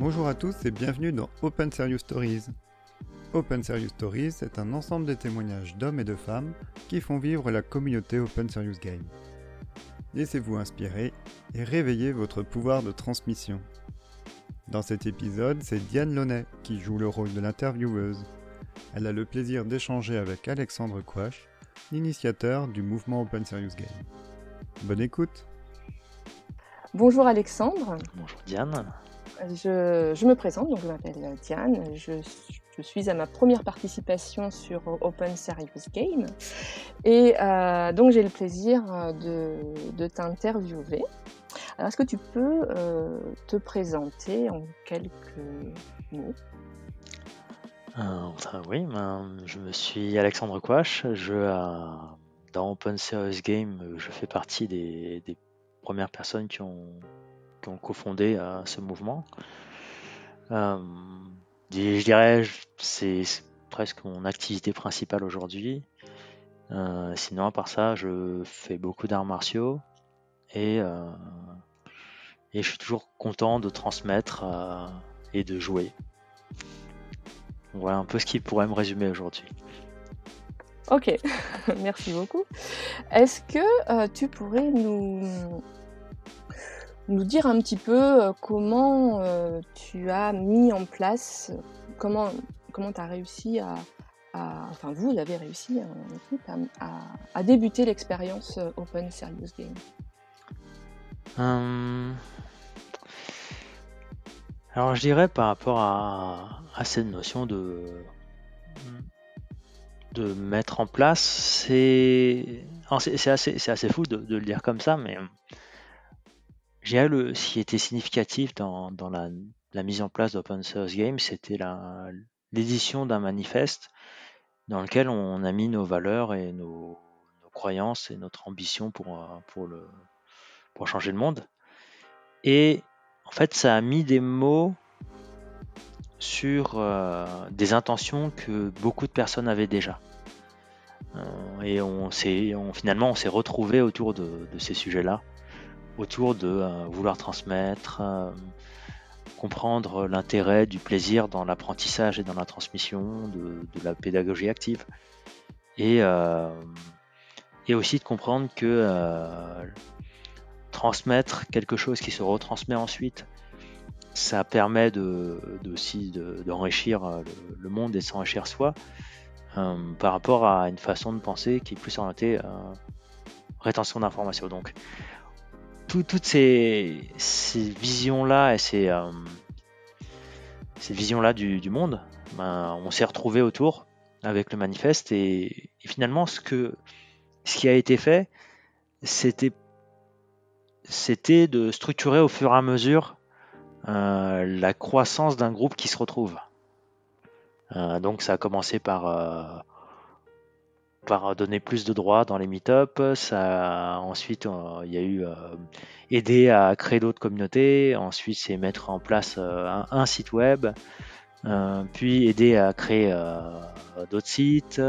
Bonjour à tous et bienvenue dans Open Serious Stories. Open Serious Stories est un ensemble de témoignages d'hommes et de femmes qui font vivre la communauté Open Serious Game. Laissez-vous inspirer et réveillez votre pouvoir de transmission. Dans cet épisode, c'est Diane Launay qui joue le rôle de l'intervieweuse. Elle a le plaisir d'échanger avec Alexandre Quash, l'initiateur du mouvement Open Serious Game. Bonne écoute Bonjour Alexandre. Bonjour Diane. Je, me présente, donc je m'appelle Diane. Je, suis à ma première participation sur Open Serious Game. Et euh, donc j'ai le plaisir de, t'interviewer. Alors est-ce que tu peux euh, te présenter en quelques mots? Euh, oui, ben, je me suis Alexandre Quash. Je, dans Open Serious Game, je fais partie des, des premières personnes qui ont qui ont cofondé euh, ce mouvement. Euh, je dirais, c'est presque mon activité principale aujourd'hui. Euh, sinon, à part ça, je fais beaucoup d'arts martiaux et, et je suis toujours content de transmettre et de jouer. Voilà un peu ce qui pourrait me résumer aujourd'hui. Ok, merci beaucoup. Est-ce que tu pourrais nous, nous dire un petit peu euh, comment euh, tu as mis en place, comment comment tu as réussi à, enfin vous avez réussi en équipe à, débuter l'expérience euh, Open Serious Game? Alors je dirais par rapport à, cette notion de mettre en place, c'est c'est assez, assez, fou de, le dire comme ça, mais le, ce qui était significatif dans, la, mise en place d'Open Source Game, c'était l'édition d'un manifeste dans lequel on a mis nos valeurs et nos, croyances et notre ambition pour, euh, pour, changer le monde. Et en fait, ça a mis des mots sur euh, des intentions que beaucoup de personnes avaient déjà. Euh, et on finalement, on s'est retrouvé autour de ces sujets-là autour de euh, vouloir transmettre, euh, comprendre l'intérêt du plaisir dans l'apprentissage et dans la transmission, de, la pédagogie active. Et, euh, et, aussi de comprendre que transmettre quelque chose qui se retransmet ensuite, ça permet de, aussi d'enrichir le, monde et s'enrichir soi par rapport à une façon de penser qui est plus orientée rétention d'informations. Donc toutes ces, visions-là et ces, euh, visions-là du, monde, ben, on s'est retrouvé autour avec le manifeste et, finalement ce, qui a été fait, c'était, de structurer au fur et à mesure euh, la croissance d'un groupe qui se retrouve. Euh, donc ça a commencé par par donner plus de droits dans les meet-up. Ça, ensuite, euh, il y a eu euh, aider à créer d'autres communautés. Ensuite, c'est mettre en place euh, un, site web. puis aider à créer d'autres sites.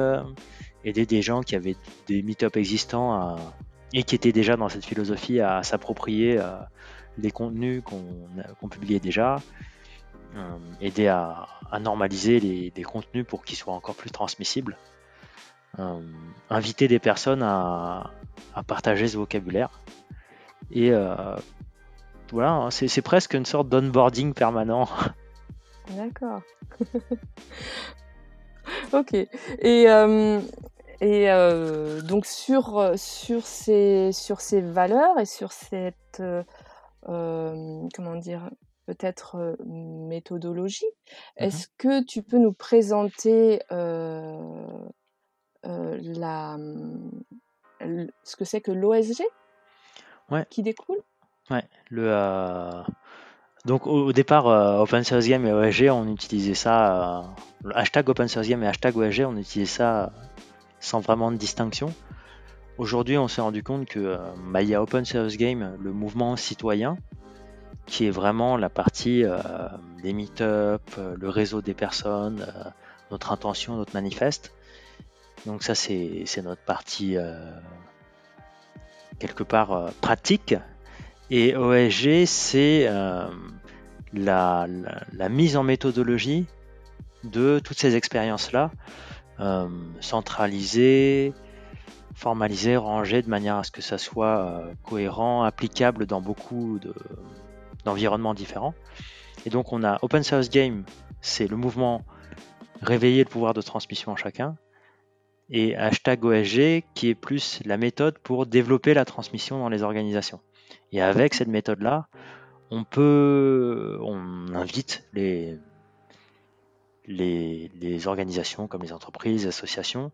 aider des gens qui avaient des meet-up existants et qui étaient déjà dans cette philosophie à s'approprier les contenus qu'on publiait déjà. aider à, normaliser les, les contenus pour qu'ils soient encore plus transmissibles. Euh, inviter des personnes à, partager ce vocabulaire. Et euh, voilà, hein, c'est presque une sorte d'onboarding permanent. D'accord. ok. Et, euh, et donc sur, sur, ces, sur ces valeurs et sur cette comment dire peut-être méthodologie, mmh est-ce que tu peux nous présenter la, ce que c'est que l'OSG ouais. qui découle? Ouais, le, euh, donc au, départ, euh, Open Source Game et OSG, on utilisait ça, le hashtag Open Source Game et hashtag OSG, on utilisait ça sans vraiment de distinction. Aujourd'hui, on s'est rendu compte que bah, il y a Open Source Game, le mouvement citoyen, qui est vraiment la partie des meet-up, le réseau des personnes, notre intention, notre manifeste. Donc ça c'est notre partie euh, quelque part euh, pratique. Et OSG c'est euh, la, mise en méthodologie de toutes ces expériences-là, centralisées, formalisées, rangées de manière à ce que ça soit cohérent, applicable dans beaucoup d'environnements différents. Et donc on a Open Source Game, c'est le mouvement réveiller le pouvoir de transmission en chacun, et hashtag OSG qui est plus la méthode pour développer la transmission dans les organisations. Et avec cette méthode-là, on peut, on invite les, les, organisations comme les entreprises, les associations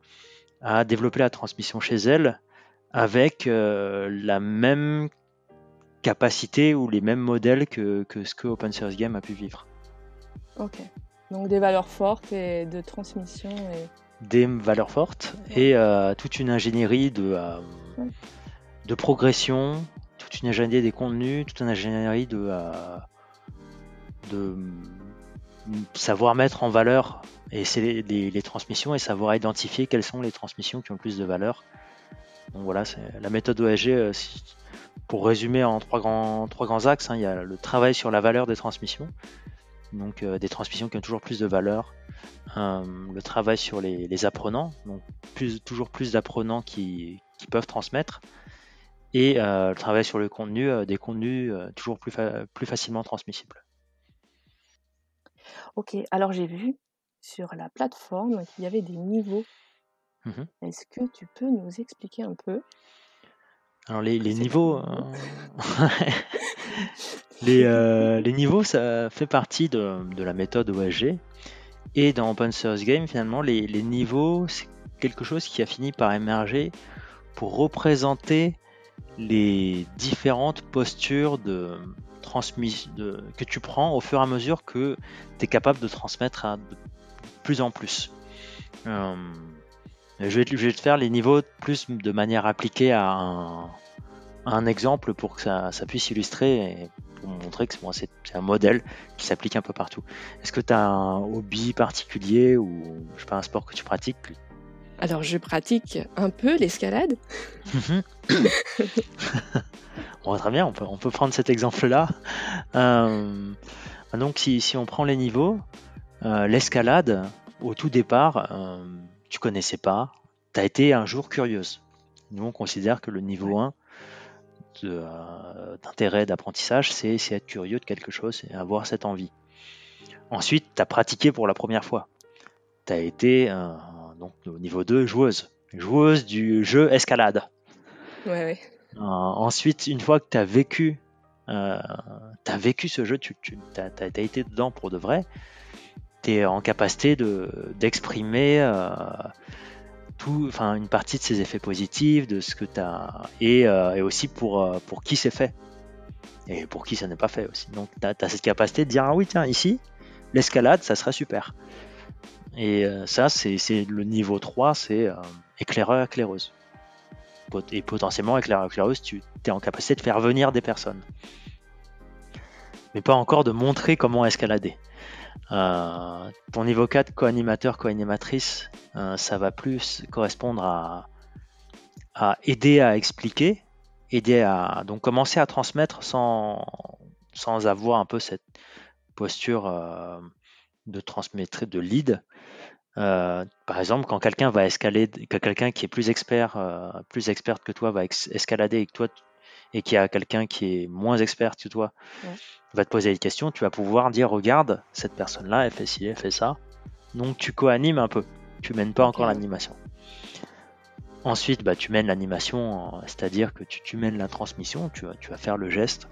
à développer la transmission chez elles avec euh, la même capacité ou les mêmes modèles que, ce que Open Source Game a pu vivre. Ok. Donc des valeurs fortes et de transmission. Et... Des valeurs fortes et euh, toute une ingénierie de, euh, de progression, toute une ingénierie des contenus, toute une ingénierie de, euh, de savoir mettre en valeur et c'est les, transmissions et savoir identifier quelles sont les transmissions qui ont le plus de valeur. Donc voilà, c'est la méthode OSG. Pour résumer en trois grands, trois grands axes, hein, il y a le travail sur la valeur des transmissions, donc euh, des transmissions qui ont toujours plus de valeur. le travail sur les, apprenants, donc plus, toujours plus d'apprenants qui, qui, peuvent transmettre et euh, le travail sur le contenu, euh, des contenus euh, toujours plus, plus facilement transmissibles. Ok, alors j'ai vu sur la plateforme qu'il y avait des niveaux. Mmh Est-ce que tu peux nous expliquer un peu? Alors les, niveaux, les, les, niveaux, ça fait partie de, la méthode OSG. Et dans Open Source Game, finalement, les, niveaux, c'est quelque chose qui a fini par émerger pour représenter les différentes postures que tu prends au fur et à mesure que tu es capable de transmettre à de plus en plus. Euh, je, vais, te faire les niveaux plus de manière appliquée à un, exemple pour que ça, puisse illustrer pour montrer que c'est un modèle qui s'applique un peu partout. Est-ce que tu as un hobby particulier ou je sais pas, un sport que tu pratiques alors, je pratique un peu l'escalade. bon, très bien, on peut, on peut prendre cet exemple-là. Euh, donc, si, si, on prend les niveaux, euh, l'escalade, au tout départ, euh, tu connaissais pas, tu as été un jour curieuse. Nous, on considère que le niveau 1 d'intérêt, d'apprentissage, c'est être curieux de quelque chose et avoir cette envie. Ensuite, tu as pratiqué pour la première fois. Tu as été donc au niveau 2, joueuse. Joueuse du jeu escalade. Euh, ensuite, une fois que tu as vécu, euh, as vécu ce jeu, tu, as, été dedans pour de vrai, tu es en capacité d'exprimer euh, une partie de ses effets positifs, de ce que tu as, et, aussi pour, pour qui c'est fait. Et pour qui ça n'est pas fait aussi. Donc tu as, cette capacité de dire, ah oui, tiens, ici, l'escalade, ça serait super. Et euh, ça, c'est le niveau 3, c'est euh, éclaireur, éclaireuse. Et potentiellement, éclaireur, éclaireuse, tu es en capacité de faire venir des personnes. Mais pas encore de montrer comment escalader. Euh, ton niveau 4, co-animateur, co-animatrice, ça va plus correspondre à, aider à expliquer, aider à donc commencer à transmettre sans, sans avoir un peu cette posture de transmettre de lead. Euh, par exemple, quand quelqu'un va escalader, que quelqu'un qui est plus expert, euh, plus experte que toi va escalader et que toi et qu'il y a quelqu'un qui est moins expert que toi va te poser des questions, tu vas pouvoir dire regarde cette personne-là, elle fait ci, elle fait ça. Donc tu co-animes un peu, tu mènes pas encore l'animation. Ensuite, bah, tu mènes l'animation, c'est-à-dire que tu, mènes la transmission, tu, tu, vas faire le geste,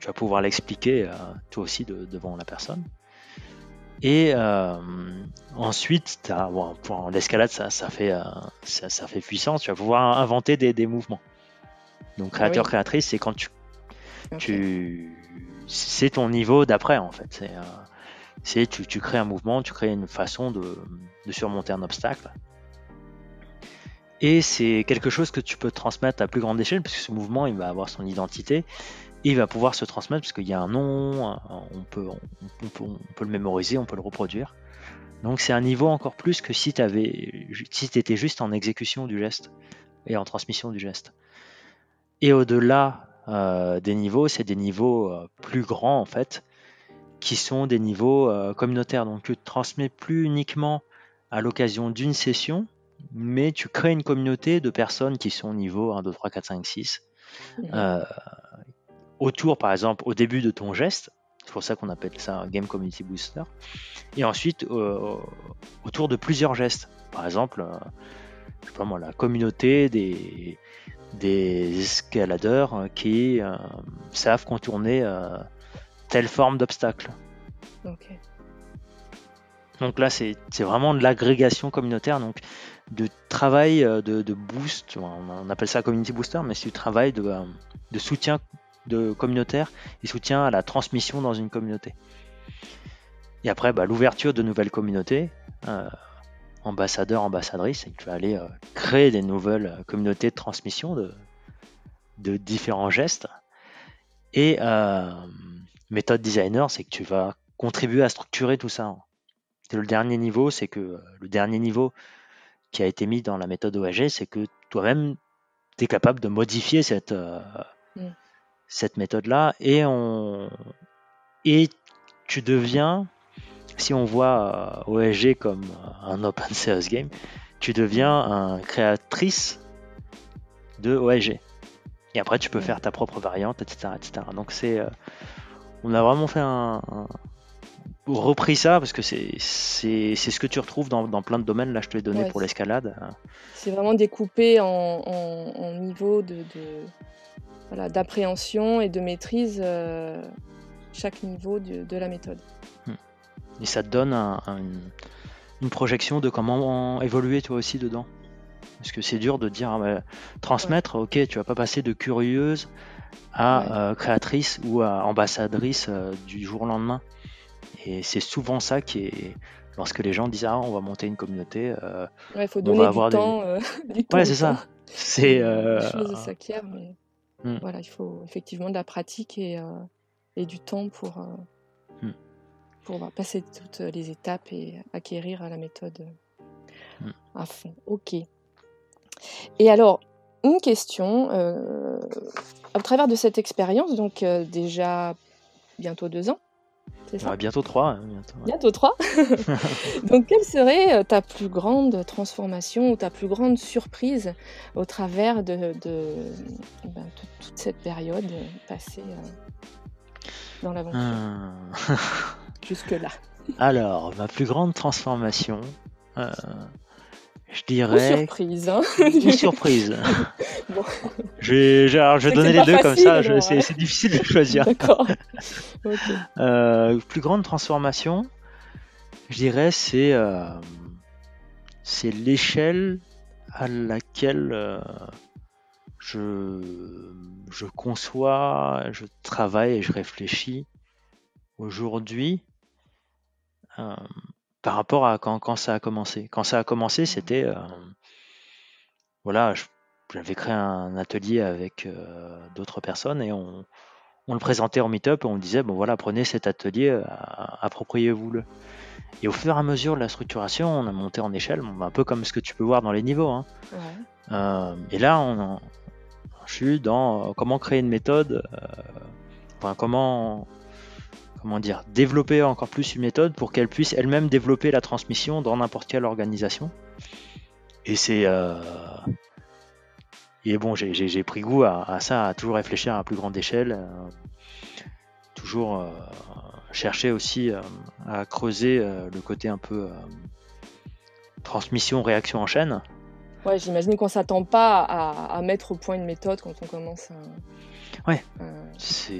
tu vas pouvoir l'expliquer euh, toi aussi devant la personne. Et euh, ensuite, pour l'escalade, ça, ça, fait, euh, ça, fait puissance. Tu vas pouvoir inventer des, mouvements. Donc, ah créateur, créatrice, c'est quand tu. tu c'est ton niveau d'après, en fait. C'est, euh, tu, tu, crées un mouvement, tu crées une façon de, de surmonter un obstacle. Et c'est quelque chose que tu peux transmettre à plus grande échelle, parce que ce mouvement, il va avoir son identité il va pouvoir se transmettre parce qu'il y a un nom, on peut, on, peut, le mémoriser, on peut le reproduire. Donc c'est un niveau encore plus que si tu si étais juste en exécution du geste et en transmission du geste. Et au-delà euh, des niveaux, c'est des niveaux euh, plus grands en fait, qui sont des niveaux communautaires. Donc tu ne transmets plus uniquement à l'occasion d'une session, mais tu crées une communauté de personnes qui sont au niveau 1, 2, 3, 4, 5, 6. autour, par exemple, au début de ton geste, c'est pour ça qu'on appelle ça un Game Community Booster. Et ensuite, euh, autour de plusieurs gestes. Par exemple, euh, je sais pas moi, la communauté des, des escaladeurs euh, qui savent contourner telle forme d'obstacle. Donc là, c'est vraiment de l'agrégation communautaire, donc de travail de, boost, on appelle ça community booster, mais c'est du travail de, de soutien de communautaire et soutien à la transmission dans une communauté. Et après, bah, l'ouverture de nouvelles communautés, euh, ambassadeur, ambassadrice, et tu vas aller euh, créer des nouvelles communautés de transmission de, de différents gestes. Et euh, méthode designer, c'est que tu vas contribuer à structurer tout ça. le dernier niveau, c'est que le dernier niveau qui a été mis dans la méthode OAG, c'est que toi-même, tu es capable de modifier cette, mm cette méthode-là et, on... et tu deviens, si on voit euh, OSG comme un open source game, tu deviens un créatrice de OSG. Et après, tu peux faire ta propre variante, etc. etc. Donc, c'est, euh, on a vraiment fait un, repris ça parce que c'est, c'est, ce que tu retrouves dans, plein de domaines. Là, je te l'ai donné pour l'escalade. C'est vraiment découpé en, en, niveau de, d'appréhension et de maîtrise euh, chaque niveau de, la méthode. Et ça te donne une, projection de comment évoluer toi aussi dedans. Parce que c'est dur de dire ah, bah, transmettre, ok, tu vas pas passer de curieuse à euh, créatrice ou à ambassadrice euh, du jour au lendemain. Et c'est souvent ça qui est lorsque les gens disent ah on va monter une communauté. il faut donner du, temps, du, Ouais, c'est ça. C'est. mais... Mm. Voilà, il faut effectivement de la pratique et, euh, du temps pour, euh. Pour passer toutes les étapes et acquérir la méthode mm. à fond. Ok. Et alors, une question, euh, à travers de cette expérience, donc déjà bientôt deux ans, bientôt 3. Hein, bientôt, 3. Donc, quelle serait euh, ta plus grande transformation ou ta plus grande surprise au travers de, ben, toute cette période passée euh, dans l'aventure? Ah. Jusque-là. Alors, ma plus grande transformation, euh, je dirais. Une surprise. Hein une surprise. Je, vais donner les deux comme ça, c'est difficile de choisir. D'accord. Euh, plus grande transformation, je dirais, c'est euh, c'est l'échelle à laquelle euh, je, je conçois, je travaille et je réfléchis aujourd'hui par rapport à quand, quand, ça a commencé. Quand ça a commencé, c'était. voilà, j'avais créé un atelier avec d'autres personnes et on, on le présentait en meet-up et on disait bon voilà, prenez cet atelier, euh, appropriez-vous-le. Et au fur et à mesure de la structuration, on a monté en échelle, un peu comme ce que tu peux voir dans les niveaux. Hein. Euh, et là, on, je suis dans euh, comment créer une méthode, enfin, comment, comment dire, développer encore plus une méthode pour qu'elle puisse elle-même développer la transmission dans n'importe quelle organisation. Et c'est et bon, j'ai pris goût à, ça, à toujours réfléchir à plus grande échelle, euh, toujours euh, chercher aussi euh, à creuser le côté un peu transmission, réaction en chaîne. Ouais, j'imagine qu'on s'attend pas à, mettre au point une méthode quand on commence un, ouais, c'est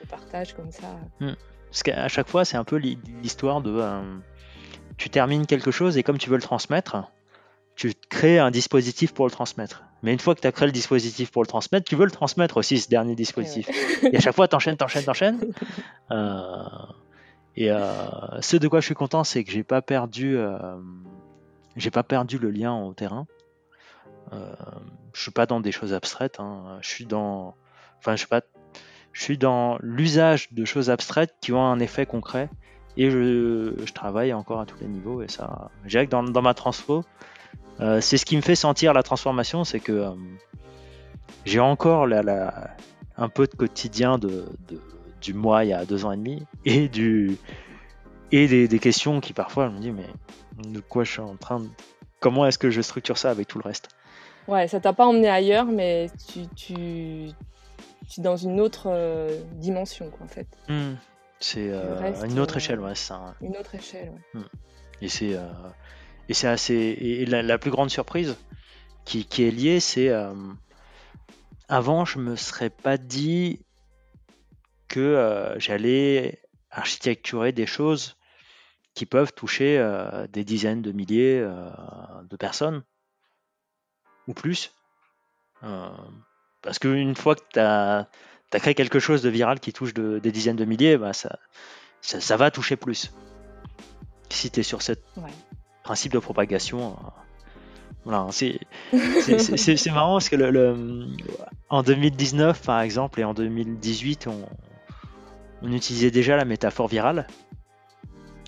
de partage comme ça. Hmm. Parce qu'à chaque fois, c'est un peu l'histoire de tu termines quelque chose et comme tu veux le transmettre, tu crées un dispositif pour le transmettre. Mais une fois que tu as créé le dispositif pour le transmettre, tu veux le transmettre aussi, ce dernier dispositif. Et à chaque fois, t'enchaînes, t'enchaînes, t'enchaînes. Euh, et euh, ce de quoi je suis content, c'est que j'ai pas perdu, euh, j'ai pas perdu le lien au terrain. Euh, je suis pas dans des choses abstraites. Hein. Je suis dans, enfin, je suis pas, je suis dans l'usage de choses abstraites qui ont un effet concret. Et je, travaille encore à tous les niveaux. Et ça, je dirais que dans, ma transfo, euh, c'est ce qui me fait sentir la transformation, c'est que euh, j'ai encore un peu de quotidien du moi il y a deux ans et demi et du et des, questions qui parfois je me dis mais de quoi je suis en train de comment est-ce que je structure ça avec tout le reste Ouais, ça t'a pas emmené ailleurs, mais tu, tu, tu es dans une autre euh, dimension, quoi, en fait. Hmm. C'est euh, une autre échelle, ouais, ça. Hein. Une autre échelle, ouais. Et c'est et c'est assez et la, plus grande surprise qui, qui est liée, c'est avant je me serais pas dit que j'allais architecturer des choses qui peuvent toucher euh, des dizaines de milliers euh, de personnes ou plus. Euh, parce qu'une fois que tu as, créé quelque chose de viral qui touche des dizaines de milliers, bah ça, ça, va toucher plus. Si tu es sur ce principe de propagation. Voilà, c'est marrant parce que le, en 2019 par exemple et en 2018 on, on utilisait déjà la métaphore virale.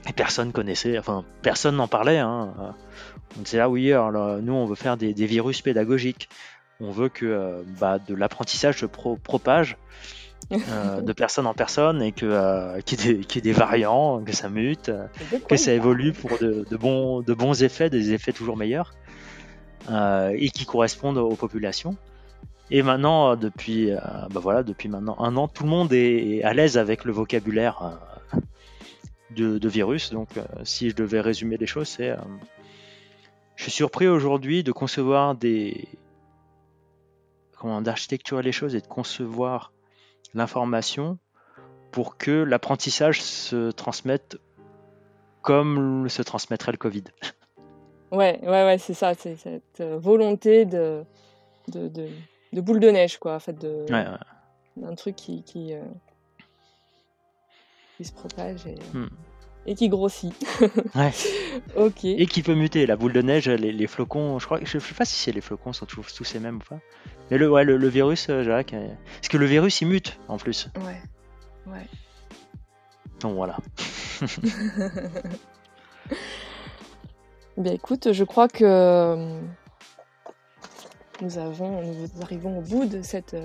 Et personne connaissait, enfin personne n'en parlait. Hein. On disait ah oui, alors, nous on veut faire des, virus pédagogiques. On veut que euh, bah, de l'apprentissage se propage euh, de personne en personne et que euh, qu'il y, ait des variants, que ça mute, que ça évolue pour de, bons, de bons effets, des effets toujours meilleurs et qui correspondent aux populations. Et maintenant, depuis, bah voilà, depuis maintenant un an, tout le monde est à l'aise avec le vocabulaire de, virus. Donc, euh, si je devais résumer les choses, c'est. Euh, je suis surpris aujourd'hui de concevoir des. Comment d'architecturer les choses et de concevoir l'information pour que l'apprentissage se transmette comme se transmettrait le Covid. Ouais, ouais, ouais, c'est ça, c'est cette euh, volonté de, de, de, boule de neige, quoi, en fait, de, d'un truc qui, qui, se propage et, hmm. et qui grossit. ouais. ok. Et qui peut muter. La boule de neige, les, flocons, je crois, je sais pas si les flocons sont tous les mêmes ou pas. Mais le, ouais, le, virus, euh, Jacques, euh, parce que le virus il mute en plus. Ouais. Ouais. Donc voilà. Bien écoute, je crois que euh, nous avons, nous arrivons au bout de cette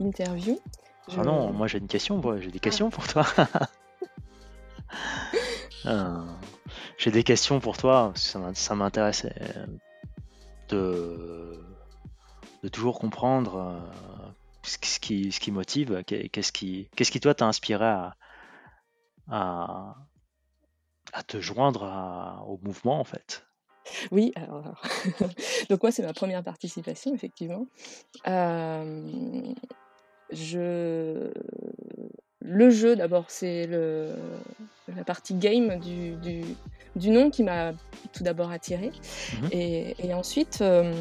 interview. Ah non, moi j'ai une question, j'ai des questions pour toi. Euh, j'ai des questions pour toi, ça m'intéresse euh, de, toujours comprendre euh, ce qui, motive, qu'est-ce qui, toi t'a inspiré à, à, te joindre au mouvement en fait? Oui, alors, donc moi c'est ma première participation effectivement. je le jeu d'abord, c'est la partie game du, nom qui m'a tout d'abord attiré. Mhm. Et, ensuite, euh,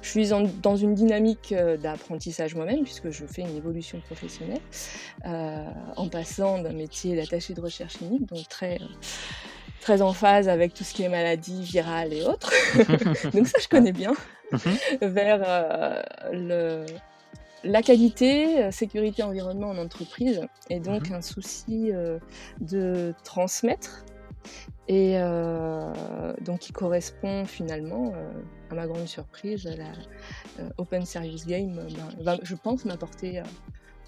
je suis dans une dynamique euh, d'apprentissage moi-même, puisque je fais une évolution professionnelle, euh, en passant d'un métier d'attaché de recherche clinique, donc très très en phase avec tout ce qui est maladie virale et autres. donc ça, je connais bien. Mhm. vers le, la qualité, euh, sécurité, environnement en entreprise, est donc mhm. un souci euh, de transmettre et euh, donc qui correspond finalement, à ma grande surprise, à la Open Service Game, ben, je pense m'apporter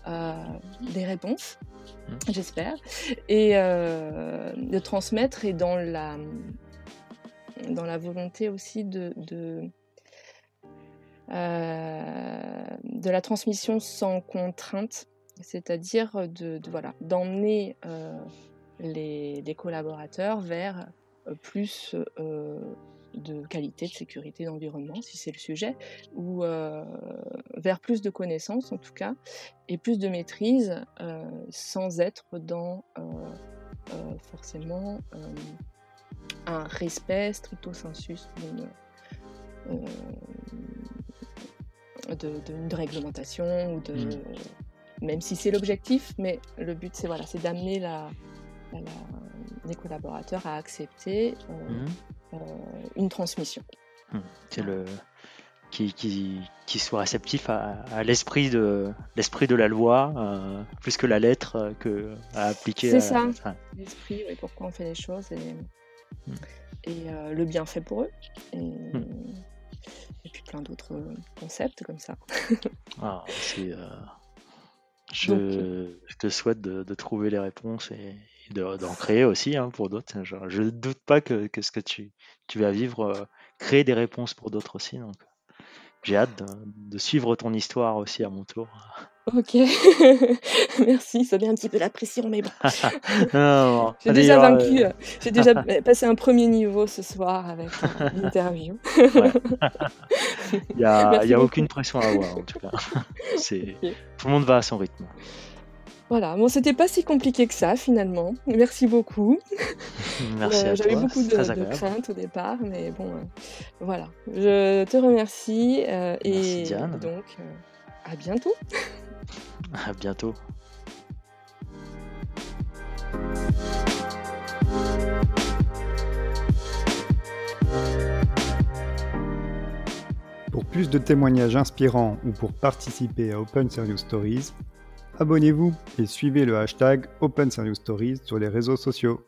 des réponses, mhm. j'espère, et de transmettre et dans la, dans la volonté aussi de de la transmission sans contrainte, c'est-à-dire de, voilà, d'emmener euh, les, collaborateurs vers euh, plus de qualité, de sécurité, d'environnement, si c'est le sujet, ou vers plus de connaissances en tout cas, et plus de maîtrise, sans être dans forcément un respect stricto sensus de, réglementation ou de hmm. même si c'est l'objectif, mais le but c'est voilà, c'est d'amener la, les collaborateurs à accepter euh, hmm. euh, une transmission. Hmm. C'est le qui, qui, qui, soit réceptif à, l'esprit de l'esprit de la loi euh, plus que la lettre que à appliquer. C'est ça, l'esprit, pourquoi on fait les choses et, et le bienfait pour eux. Et, et puis plein d'autres concepts comme ça. ah, euh, Je, te souhaite de, trouver les réponses et, d'en créer aussi hein, pour d'autres. Je ne doute pas que, ce que tu, tu vas vivre, euh, créer des réponses pour d'autres aussi. Donc, j'ai hâte de, suivre ton histoire aussi à mon tour. Ok, merci, ça met un petit peu la pression, mais bon. j'ai déjà vaincu, euh, j'ai déjà passé un premier niveau ce soir avec euh, l'interview. Il n'y a, y a aucune pression à avoir en tout cas. Tout le monde va à son rythme. Voilà, bon, c'était pas si compliqué que ça finalement. Merci beaucoup. Merci euh, J'avais beaucoup de, craintes au départ, mais bon, voilà. Je te remercie et donc à bientôt. À bientôt. Pour plus de témoignages inspirants ou pour participer à Open Serious Stories, abonnez-vous et suivez le hashtag Open Stories sur les réseaux sociaux.